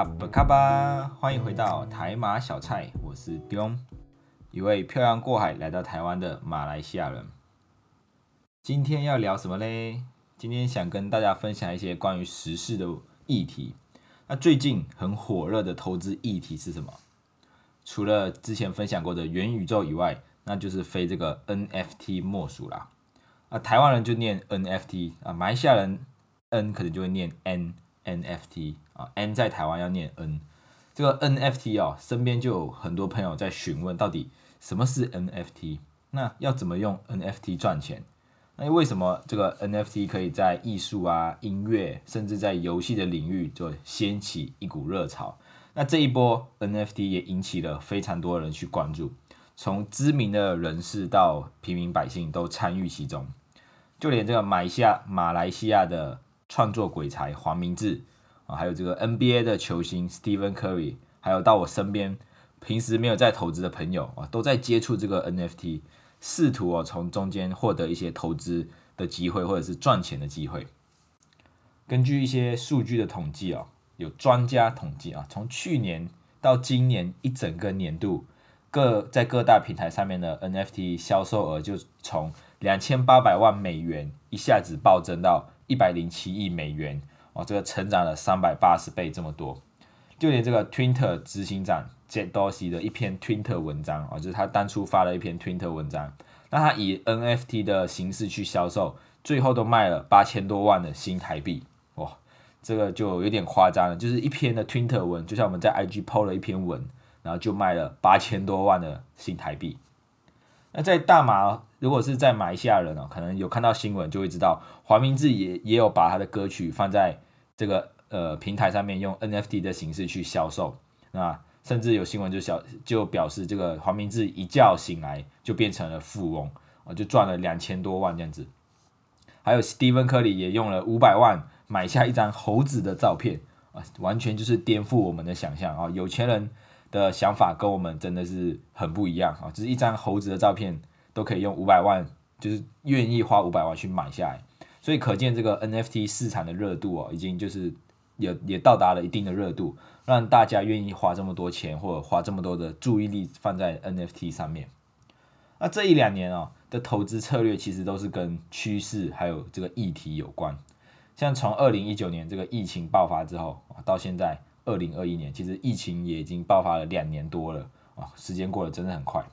阿布卡巴，欢迎回到台马小菜，我是 Dion，一位漂洋过海来到台湾的马来西亚人。今天要聊什么嘞？今天想跟大家分享一些关于时事的议题。那最近很火热的投资议题是什么？除了之前分享过的元宇宙以外，那就是非这个 NFT 莫属啦。啊，台湾人就念 NFT 啊，马来西亚人 N 可能就会念 N NFT 啊，N 在台湾要念 N。这个 NFT 哦，身边就有很多朋友在询问，到底什么是 NFT？那要怎么用 NFT 赚钱？那为什么这个 NFT 可以在艺术啊、音乐，甚至在游戏的领域就掀起一股热潮？那这一波 NFT 也引起了非常多人去关注，从知名的人士到平民百姓都参与其中。就连这个马来西亚马来西亚的创作鬼才黄明志啊，还有这个 NBA 的球星 Stephen Curry，还有到我身边平时没有在投资的朋友啊，都在接触这个 NFT，试图哦从中间获得一些投资的机会或者是赚钱的机会。根据一些数据的统计哦，有专家统计啊，从去年到今年一整个年度，各在各大平台上面的 NFT 销售额就从两千八百万美元一下子暴增到一百零七亿美元哦，这个成长了三百八十倍这么多。就连这个 Twitter 执行长 Jack Dorsey 的一篇 Twitter 文章哦，就是他当初发了一篇 Twitter 文章，那他以 NFT 的形式去销售，最后都卖了八千多万的新台币哇，这个就有点夸张了。就是一篇的 Twitter 文，就像我们在 IG PO 了一篇文，然后就卖了八千多万的新台币。那在大马，如果是在马来西亚人哦，可能有看到新闻就会知道，黄明志也也有把他的歌曲放在这个呃平台上面，用 NFT 的形式去销售。那甚至有新闻就小就表示，这个黄明志一觉醒来就变成了富翁啊，就赚了两千多万这样子。还有 Steven 科里也用了五百万买下一张猴子的照片啊，完全就是颠覆我们的想象啊，有钱人。的想法跟我们真的是很不一样啊！就是一张猴子的照片都可以用五百万，就是愿意花五百万去买下来，所以可见这个 NFT 市场的热度哦，已经就是也也到达了一定的热度，让大家愿意花这么多钱或者花这么多的注意力放在 NFT 上面。那这一两年哦的投资策略其实都是跟趋势还有这个议题有关，像从二零一九年这个疫情爆发之后到现在。二零二一年，其实疫情也已经爆发了两年多了啊，时间过得真的很快。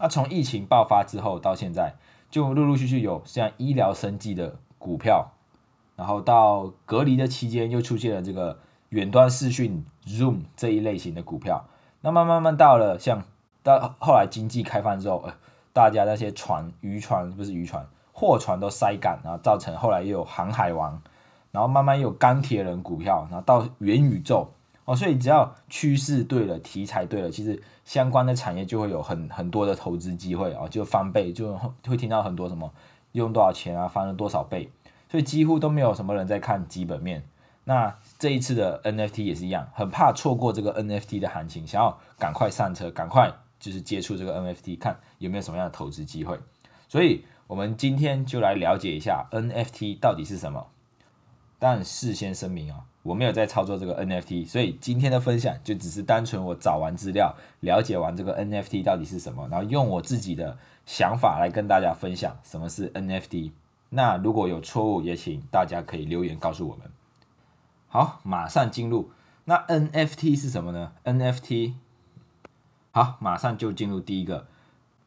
那从疫情爆发之后到现在，就陆陆续续有像医疗生计的股票，然后到隔离的期间又出现了这个远端视讯 Zoom 这一类型的股票。那慢慢慢到了像到后来经济开放之后，呃，大家那些船渔船不是渔船，货船都塞港，然后造成后来又有航海王，然后慢慢又有钢铁人股票，然后到元宇宙。哦，所以只要趋势对了，题材对了，其实相关的产业就会有很很多的投资机会哦，就翻倍，就会听到很多什么用多少钱啊，翻了多少倍，所以几乎都没有什么人在看基本面。那这一次的 NFT 也是一样，很怕错过这个 NFT 的行情，想要赶快上车，赶快就是接触这个 NFT，看有没有什么样的投资机会。所以我们今天就来了解一下 NFT 到底是什么。但事先声明啊。我没有在操作这个 NFT，所以今天的分享就只是单纯我找完资料，了解完这个 NFT 到底是什么，然后用我自己的想法来跟大家分享什么是 NFT。那如果有错误，也请大家可以留言告诉我们。好，马上进入。那 NFT 是什么呢？NFT 好，马上就进入第一个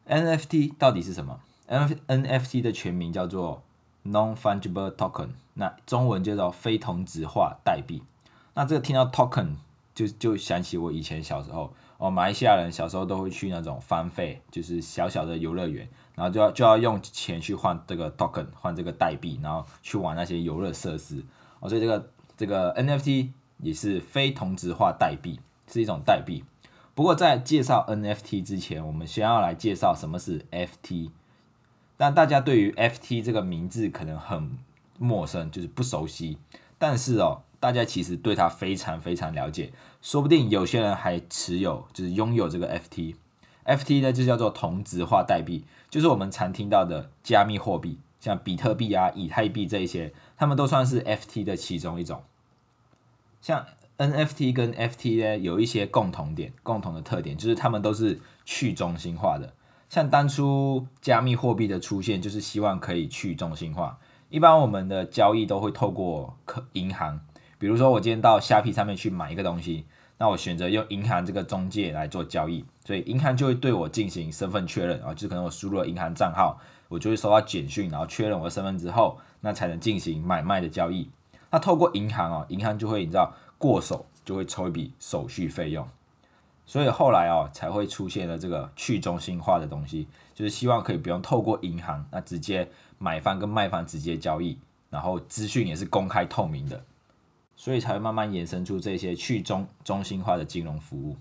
NFT 到底是什么？NFT 的全名叫做。Non-fungible token，那中文叫做非同质化代币。那这个听到 token 就就想起我以前小时候，哦，马来西亚人小时候都会去那种翻费，就是小小的游乐园，然后就要就要用钱去换这个 token，换这个代币，然后去玩那些游乐设施。哦，所以这个这个 NFT 也是非同质化代币，是一种代币。不过在介绍 NFT 之前，我们先要来介绍什么是 FT。但大家对于 FT 这个名字可能很陌生，就是不熟悉。但是哦，大家其实对它非常非常了解，说不定有些人还持有，就是拥有这个 FT。FT 呢就叫做同质化代币，就是我们常听到的加密货币，像比特币啊、以太币这一些，它们都算是 FT 的其中一种。像 NFT 跟 FT 呢有一些共同点，共同的特点就是它们都是去中心化的。像当初加密货币的出现，就是希望可以去中心化。一般我们的交易都会透过客银行，比如说我今天到虾皮上面去买一个东西，那我选择用银行这个中介来做交易，所以银行就会对我进行身份确认啊，就可能我输入了银行账号，我就会收到简讯，然后确认我的身份之后，那才能进行买卖的交易。那透过银行哦，银行就会你知道过手就会抽一笔手续费用。所以后来哦，才会出现了这个去中心化的东西，就是希望可以不用透过银行，那直接买方跟卖方直接交易，然后资讯也是公开透明的，所以才会慢慢衍生出这些去中中心化的金融服务。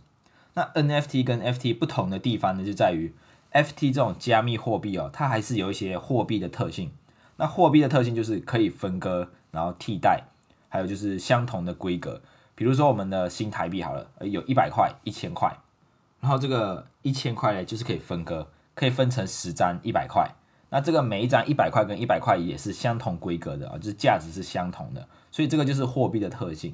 那 NFT 跟 FT 不同的地方呢，就在于 FT 这种加密货币哦，它还是有一些货币的特性。那货币的特性就是可以分割，然后替代，还有就是相同的规格。比如说我们的新台币好了，有一百块、一千块，然后这个一千块呢，就是可以分割，可以分成十张一百块。那这个每一张一百块跟一百块也是相同规格的啊，就是价值是相同的，所以这个就是货币的特性。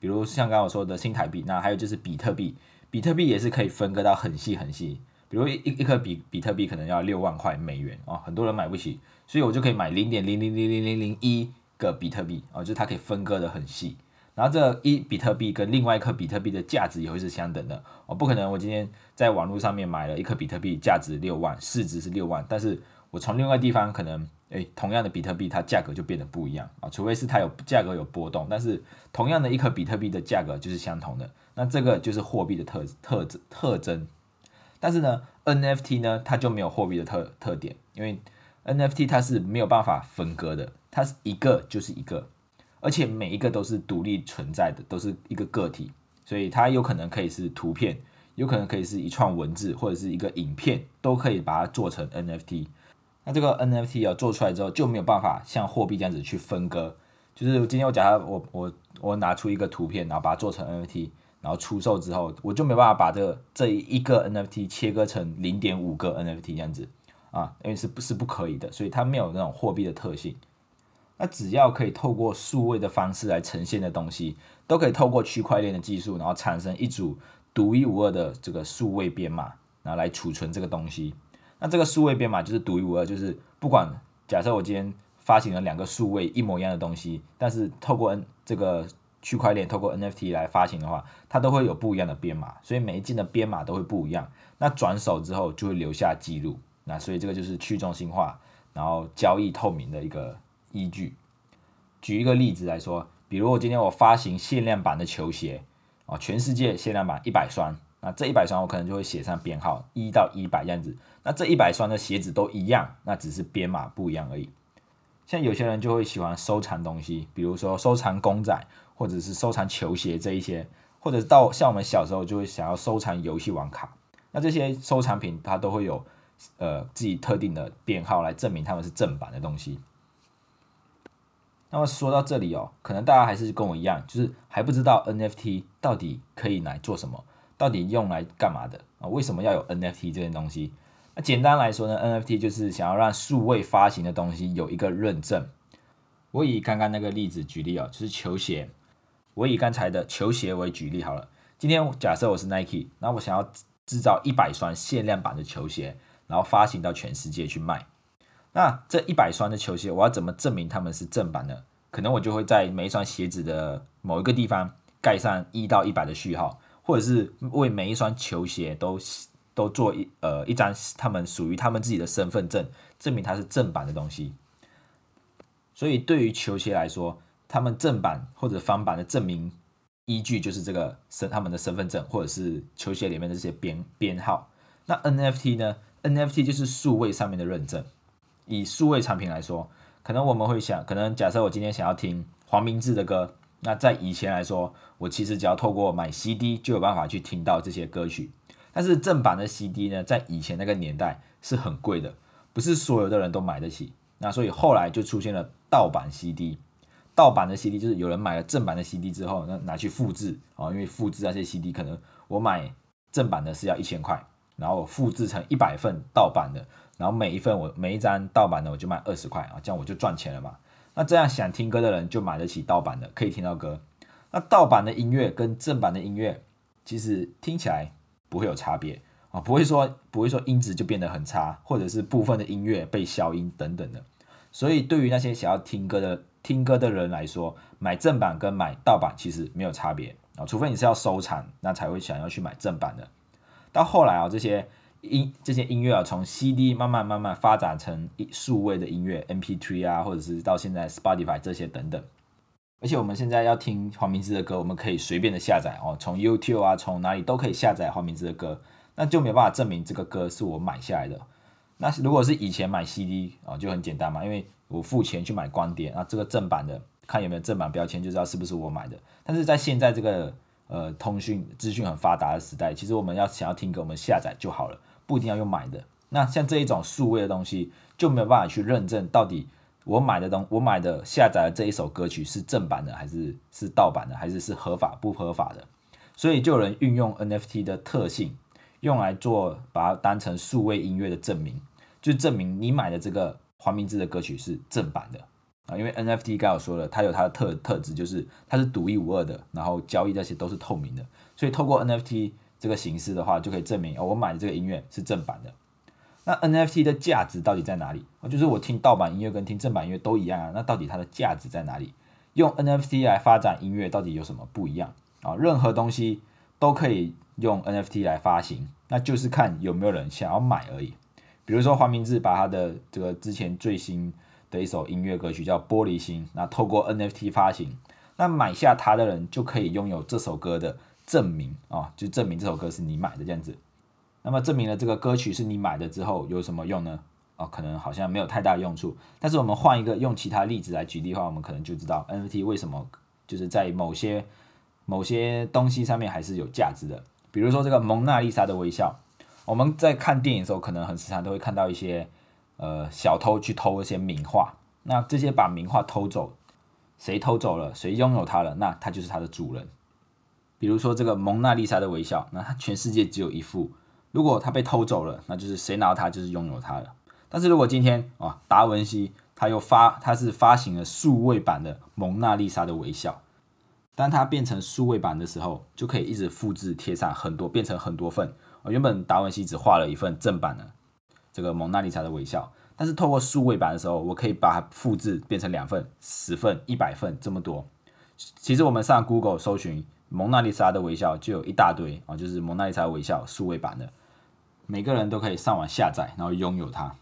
比如像刚刚我说的新台币，那还有就是比特币，比特币也是可以分割到很细很细。比如一一颗比比特币可能要六万块美元啊，很多人买不起，所以我就可以买零点零零零零零零一个比特币啊，就是它可以分割的很细。然后这一比特币跟另外一颗比特币的价值也会是相等的，我不可能我今天在网络上面买了一颗比特币，价值六万，市值是六万，但是我从另外地方可能，诶，同样的比特币它价格就变得不一样啊，除非是它有价格有波动，但是同样的一颗比特币的价格就是相同的，那这个就是货币的特特特征。但是呢，NFT 呢它就没有货币的特特点，因为 NFT 它是没有办法分割的，它是一个就是一个。而且每一个都是独立存在的，都是一个个体，所以它有可能可以是图片，有可能可以是一串文字，或者是一个影片，都可以把它做成 NFT。那这个 NFT 要做出来之后，就没有办法像货币这样子去分割。就是今天我假设我我我拿出一个图片，然后把它做成 NFT，然后出售之后，我就没办法把这个这一个 NFT 切割成零点五个 NFT 这样子啊，因为是不是不可以的，所以它没有那种货币的特性。那只要可以透过数位的方式来呈现的东西，都可以透过区块链的技术，然后产生一组独一无二的这个数位编码，然后来储存这个东西。那这个数位编码就是独一无二，就是不管假设我今天发行了两个数位一模一样的东西，但是透过 N 这个区块链，透过 NFT 来发行的话，它都会有不一样的编码，所以每一件的编码都会不一样。那转手之后就会留下记录，那所以这个就是去中心化，然后交易透明的一个。依据，举一个例子来说，比如我今天我发行限量版的球鞋，啊，全世界限量版一百双，那这一百双我可能就会写上编号一到一百这样子，那这一百双的鞋子都一样，那只是编码不一样而已。像有些人就会喜欢收藏东西，比如说收藏公仔，或者是收藏球鞋这一些，或者到像我们小时候就会想要收藏游戏王卡，那这些收藏品它都会有呃自己特定的编号来证明它们是正版的东西。那么说到这里哦，可能大家还是跟我一样，就是还不知道 NFT 到底可以来做什么，到底用来干嘛的啊？为什么要有 NFT 这件东西？那简单来说呢，NFT 就是想要让数位发行的东西有一个认证。我以刚刚那个例子举例哦，就是球鞋。我以刚才的球鞋为举例好了。今天假设我是 Nike，那我想要制造一百双限量版的球鞋，然后发行到全世界去卖。那这一百双的球鞋，我要怎么证明他们是正版的？可能我就会在每一双鞋子的某一个地方盖上一到一百的序号，或者是为每一双球鞋都都做一呃一张他们属于他们自己的身份证，证明它是正版的东西。所以对于球鞋来说，他们正版或者翻版的证明依据就是这个身他们的身份证，或者是球鞋里面的这些编编号。那 NFT 呢？NFT 就是数位上面的认证。以数位产品来说，可能我们会想，可能假设我今天想要听黄明志的歌，那在以前来说，我其实只要透过买 CD 就有办法去听到这些歌曲。但是正版的 CD 呢，在以前那个年代是很贵的，不是所有的人都买得起。那所以后来就出现了盗版 CD。盗版的 CD 就是有人买了正版的 CD 之后，那拿去复制啊，因为复制那些 CD 可能我买正版的是要一千块，然后我复制成一百份盗版的。然后每一份我每一张盗版的我就卖二十块啊，这样我就赚钱了嘛。那这样想听歌的人就买得起盗版的，可以听到歌。那盗版的音乐跟正版的音乐，其实听起来不会有差别啊，不会说不会说音质就变得很差，或者是部分的音乐被消音等等的。所以对于那些想要听歌的听歌的人来说，买正版跟买盗版其实没有差别啊，除非你是要收藏，那才会想要去买正版的。到后来啊，这些音这些音乐啊，从 CD 慢慢慢慢发展成数位的音乐，MP3 啊，或者是到现在 Spotify 这些等等。而且我们现在要听黄明志的歌，我们可以随便的下载哦，从 YouTube 啊，从哪里都可以下载黄明志的歌，那就没办法证明这个歌是我买下来的。那如果是以前买 CD 啊，就很简单嘛，因为我付钱去买光碟，啊，这个正版的看有没有正版标签，就知道是不是我买的。但是在现在这个呃，通讯资讯很发达的时代，其实我们要想要听歌，我们下载就好了，不一定要用买的。那像这一种数位的东西，就没有办法去认证到底我买的东，我买的下载的这一首歌曲是正版的，还是是盗版的，还是是合法不合法的。所以就有人运用 NFT 的特性，用来做把它当成数位音乐的证明，就证明你买的这个黄明志的歌曲是正版的。啊，因为 NFT 刚好说了，它有它的特特质，就是它是独一无二的，然后交易那些都是透明的，所以透过 NFT 这个形式的话，就可以证明哦，我买的这个音乐是正版的。那 NFT 的价值到底在哪里？就是我听盗版音乐跟听正版音乐都一样啊，那到底它的价值在哪里？用 NFT 来发展音乐到底有什么不一样啊？任何东西都可以用 NFT 来发行，那就是看有没有人想要买而已。比如说黄明志把他的这个之前最新。的一首音乐歌曲叫《玻璃心》，那透过 NFT 发行，那买下它的人就可以拥有这首歌的证明啊，就证明这首歌是你买的这样子。那么证明了这个歌曲是你买的之后有什么用呢？哦，可能好像没有太大用处。但是我们换一个用其他例子来举例的话，我们可能就知道 NFT 为什么就是在某些某些东西上面还是有价值的。比如说这个蒙娜丽莎的微笑，我们在看电影的时候，可能很时常都会看到一些。呃，小偷去偷一些名画，那这些把名画偷走，谁偷走了，谁拥有它了，那它就是它的主人。比如说这个蒙娜丽莎的微笑，那它全世界只有一副，如果它被偷走了，那就是谁拿到它就是拥有它了。但是如果今天啊，达文西他又发，他是发行了数位版的蒙娜丽莎的微笑，当它变成数位版的时候，就可以一直复制贴上很多，变成很多份。原本达文西只画了一份正版的。这个蒙娜丽莎的微笑，但是透过数位版的时候，我可以把它复制变成两份、十份、一百份这么多。其实我们上 Google 搜寻蒙娜丽莎的微笑，就有一大堆啊，就是蒙娜丽莎微笑数位版的，每个人都可以上网下载，然后拥有它。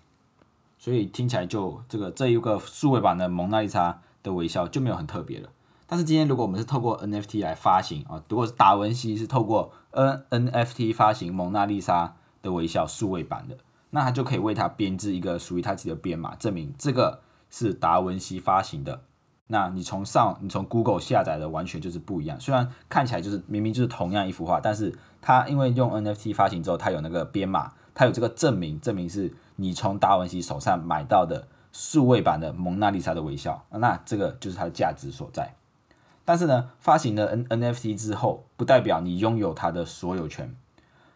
所以听起来就这个这一个数位版的蒙娜丽莎的微笑就没有很特别了。但是今天如果我们是透过 NFT 来发行啊，如果是达文西是透过 N NFT 发行蒙娜丽莎的微笑数位版的。那他就可以为他编制一个属于他自己的编码，证明这个是达文西发行的。那你从上，你从 Google 下载的完全就是不一样。虽然看起来就是明明就是同样一幅画，但是它因为用 NFT 发行之后，它有那个编码，它有这个证明，证明是你从达文西手上买到的数位版的蒙娜丽莎的微笑。那这个就是它的价值所在。但是呢，发行了 N NFT 之后，不代表你拥有它的所有权。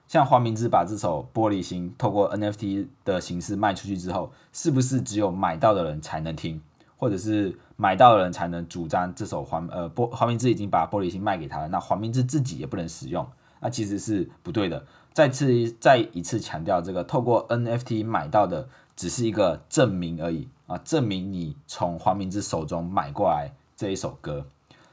像黄明志把这首《玻璃心》透过 NFT 的形式卖出去之后，是不是只有买到的人才能听，或者是买到的人才能主张这首黄呃玻黄明志已经把《玻璃心》卖给他了，那黄明志自己也不能使用？那其实是不对的。再次再一次强调，这个透过 NFT 买到的只是一个证明而已啊，证明你从黄明志手中买过来这一首歌。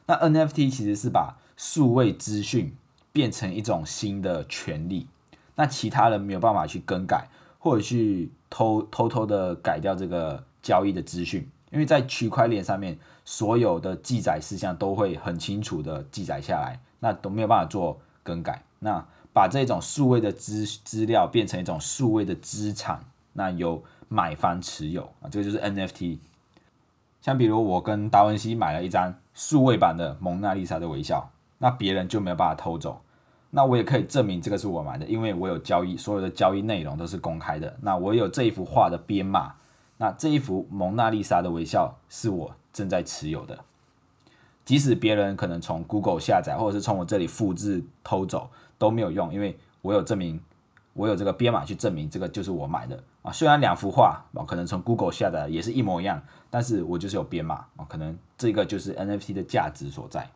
那 NFT 其实是把数位资讯。变成一种新的权利，那其他人没有办法去更改，或者去偷偷偷的改掉这个交易的资讯，因为在区块链上面，所有的记载事项都会很清楚的记载下来，那都没有办法做更改。那把这种数位的资资料变成一种数位的资产，那由买方持有啊，这个就是 NFT。像比如我跟达文西买了一张数位版的蒙娜丽莎的微笑，那别人就没有办法偷走。那我也可以证明这个是我买的，因为我有交易，所有的交易内容都是公开的。那我有这一幅画的编码，那这一幅蒙娜丽莎的微笑是我正在持有的。即使别人可能从 Google 下载，或者是从我这里复制偷走都没有用，因为我有证明，我有这个编码去证明这个就是我买的啊。虽然两幅画啊可能从 Google 下载也是一模一样，但是我就是有编码啊，可能这个就是 NFT 的价值所在。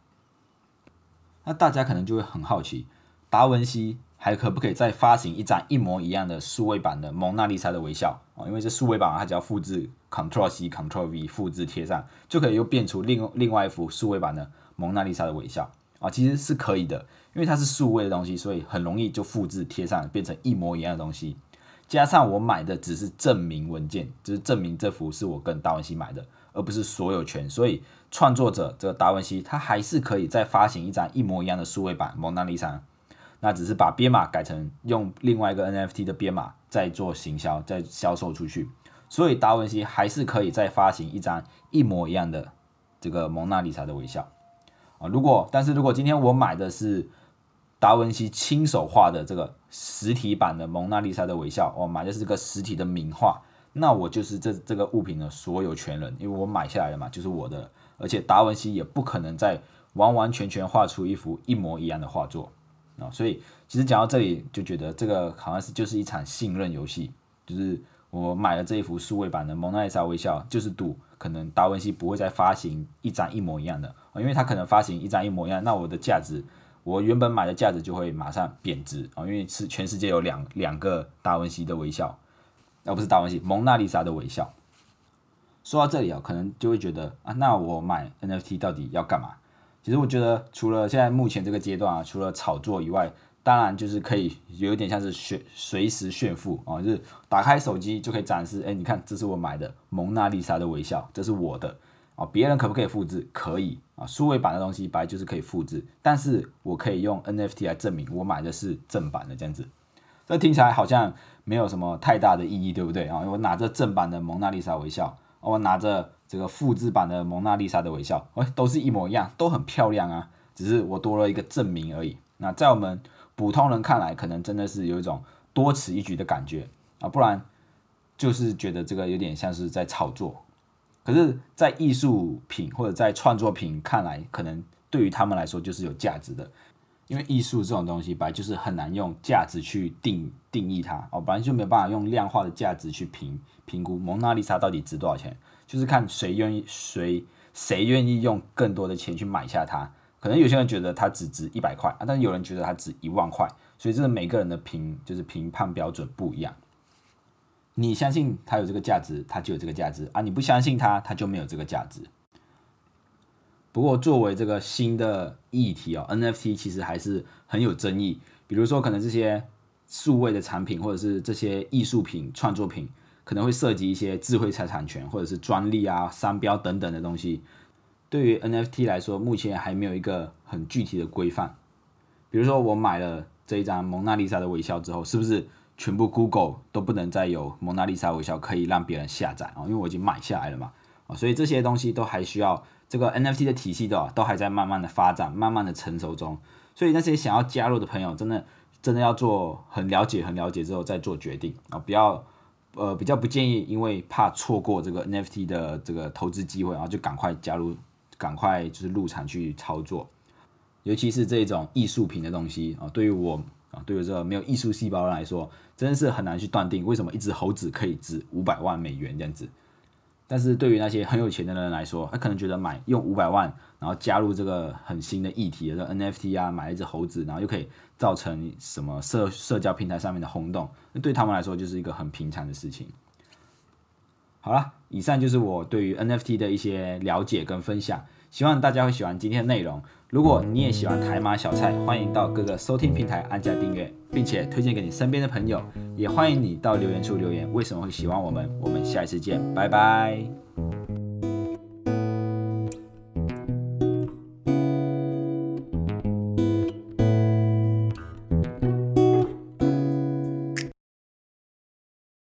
那大家可能就会很好奇，达文西还可不可以再发行一张一模一样的数位版的蒙娜丽莎的微笑啊？因为这数位版它只要复制 Ctrl C Ctrl V 复制贴上，就可以又变出另另外一幅数位版的蒙娜丽莎的微笑啊，其实是可以的，因为它是数位的东西，所以很容易就复制贴上，变成一模一样的东西。加上我买的只是证明文件，就是证明这幅是我跟达文西买的，而不是所有权，所以创作者这个达文西他还是可以再发行一张一模一样的数位版蒙娜丽莎，那只是把编码改成用另外一个 NFT 的编码再做行销，再销售出去，所以达文西还是可以再发行一张一模一样的这个蒙娜丽莎的微笑啊。如果但是如果今天我买的是达文西亲手画的这个实体版的蒙娜丽莎的微笑，我买的是这个实体的名画，那我就是这这个物品的所有权人，因为我买下来了嘛，就是我的。而且达文西也不可能再完完全全画出一幅一模一样的画作啊，所以其实讲到这里就觉得这个好像是就是一场信任游戏，就是我买了这一幅数位版的蒙娜丽莎微笑，就是赌可能达文西不会再发行一张一模一样的啊，因为他可能发行一张一模一样，那我的价值。我原本买的价值就会马上贬值啊，因为是全世界有两两个达文西的微笑，而不是达文西蒙娜丽莎的微笑。说到这里啊，可能就会觉得啊，那我买 NFT 到底要干嘛？其实我觉得除了现在目前这个阶段啊，除了炒作以外，当然就是可以有一点像是炫随时炫富啊，就是打开手机就可以展示，哎，你看这是我买的蒙娜丽莎的微笑，这是我的。啊，别人可不可以复制？可以啊，数位版的东西本来就是可以复制，但是我可以用 NFT 来证明我买的是正版的这样子。这听起来好像没有什么太大的意义，对不对啊？我拿着正版的蒙娜丽莎微笑，我拿着这个复制版的蒙娜丽莎的微笑，哎，都是一模一样，都很漂亮啊，只是我多了一个证明而已。那在我们普通人看来，可能真的是有一种多此一举的感觉啊，不然就是觉得这个有点像是在炒作。可是，在艺术品或者在创作品看来，可能对于他们来说就是有价值的，因为艺术这种东西本来就是很难用价值去定定义它哦，本来就没有办法用量化的价值去评评估蒙娜丽莎到底值多少钱，就是看谁愿意谁谁愿意用更多的钱去买下它。可能有些人觉得它只值一百块啊，但是有人觉得它值一万块，所以这是每个人的评就是评判标准不一样。你相信它有这个价值，它就有这个价值啊！你不相信它，它就没有这个价值。不过，作为这个新的议题哦，NFT 其实还是很有争议。比如说，可能这些数位的产品，或者是这些艺术品、创作品，可能会涉及一些智慧财产权，或者是专利啊、商标等等的东西。对于 NFT 来说，目前还没有一个很具体的规范。比如说，我买了这一张蒙娜丽莎的微笑之后，是不是？全部 Google 都不能再有蒙娜丽莎微笑可以让别人下载啊，因为我已经买下来了嘛啊，所以这些东西都还需要这个 NFT 的体系的都还在慢慢的发展，慢慢的成熟中。所以那些想要加入的朋友，真的真的要做很了解、很了解之后再做决定啊，不要呃比较不建议，因为怕错过这个 NFT 的这个投资机会，然后就赶快加入，赶快就是入场去操作，尤其是这种艺术品的东西啊，对于我。啊，对于这个没有艺术细胞来说，真的是很难去断定为什么一只猴子可以值五百万美元这样子。但是对于那些很有钱的人来说，他可能觉得买用五百万，然后加入这个很新的议题的 NFT 啊，买一只猴子，然后又可以造成什么社社交平台上面的轰动，那对他们来说就是一个很平常的事情。好了，以上就是我对于 NFT 的一些了解跟分享，希望大家会喜欢今天的内容。如果你也喜欢台马小菜，欢迎到各个收听平台按下订阅，并且推荐给你身边的朋友。也欢迎你到留言处留言，为什么会喜欢我们？我们下一次见，拜拜。